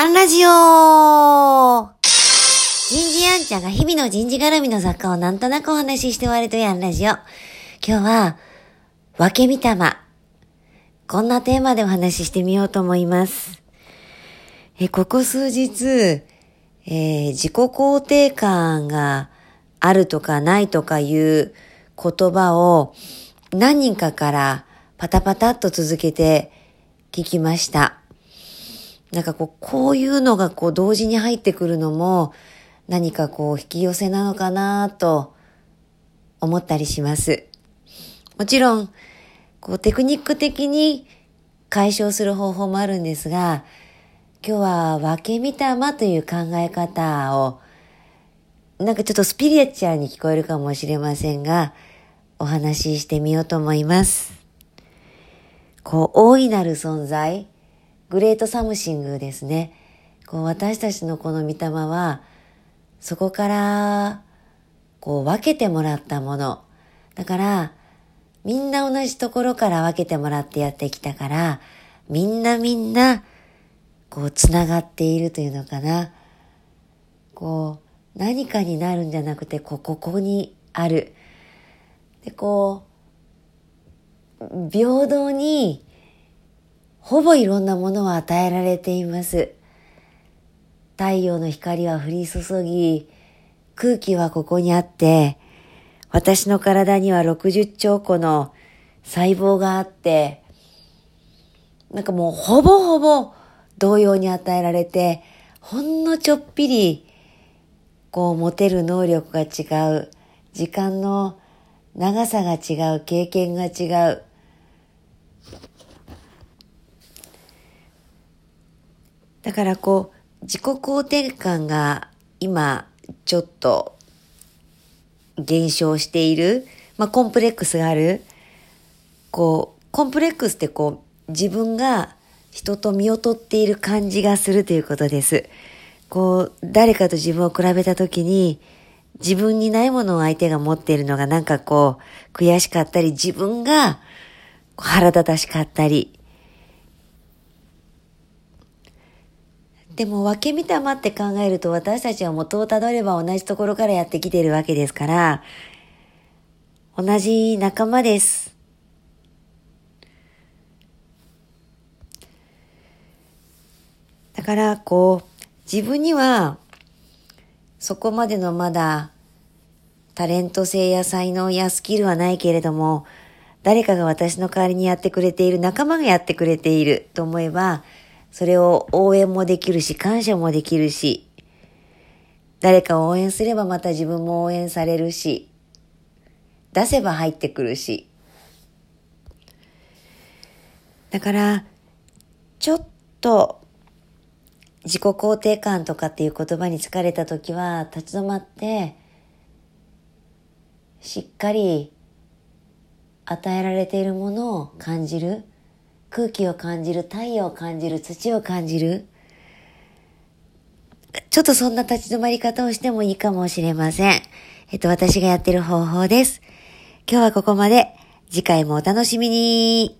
アンラジオ人事アンちゃんが日々の人事絡みの雑貨をなんとなくお話しして終わるというアンラジオ。今日は、分け見たま。こんなテーマでお話ししてみようと思います。え、ここ数日、えー、自己肯定感があるとかないとかいう言葉を何人かからパタパタっと続けて聞きました。なんかこう、こういうのがこう同時に入ってくるのも何かこう引き寄せなのかなと思ったりします。もちろん、こうテクニック的に解消する方法もあるんですが、今日は分け見たまという考え方を、なんかちょっとスピリチュアに聞こえるかもしれませんが、お話ししてみようと思います。こう、大いなる存在、 great something ですね。こう私たちのこの御霊は、そこから、こう分けてもらったもの。だから、みんな同じところから分けてもらってやってきたから、みんなみんな、こう、つながっているというのかな。こう、何かになるんじゃなくて、こう、ここにある。で、こう、平等に、ほぼいろんなものを与えられています。太陽の光は降り注ぎ、空気はここにあって、私の体には60兆個の細胞があって、なんかもうほぼほぼ同様に与えられて、ほんのちょっぴり、こう持てる能力が違う、時間の長さが違う、経験が違う、だからこう、自己肯定感が今ちょっと減少している、まあコンプレックスがある。こう、コンプレックスってこう、自分が人と見劣っている感じがするということです。こう、誰かと自分を比べたときに、自分にないものを相手が持っているのがなんかこう、悔しかったり、自分が腹立たしかったり、でも分け見たまって考えると私たちは元をたどれば同じところからやってきているわけですから、同じ仲間です。だから、こう、自分には、そこまでのまだ、タレント性や才能やスキルはないけれども、誰かが私の代わりにやってくれている、仲間がやってくれていると思えば、それを応援もできるし、感謝もできるし、誰かを応援すればまた自分も応援されるし、出せば入ってくるし。だから、ちょっと自己肯定感とかっていう言葉に疲れた時は立ち止まって、しっかり与えられているものを感じる。空気を感じる、太陽を感じる、土を感じる。ちょっとそんな立ち止まり方をしてもいいかもしれません。えっと、私がやってる方法です。今日はここまで。次回もお楽しみに。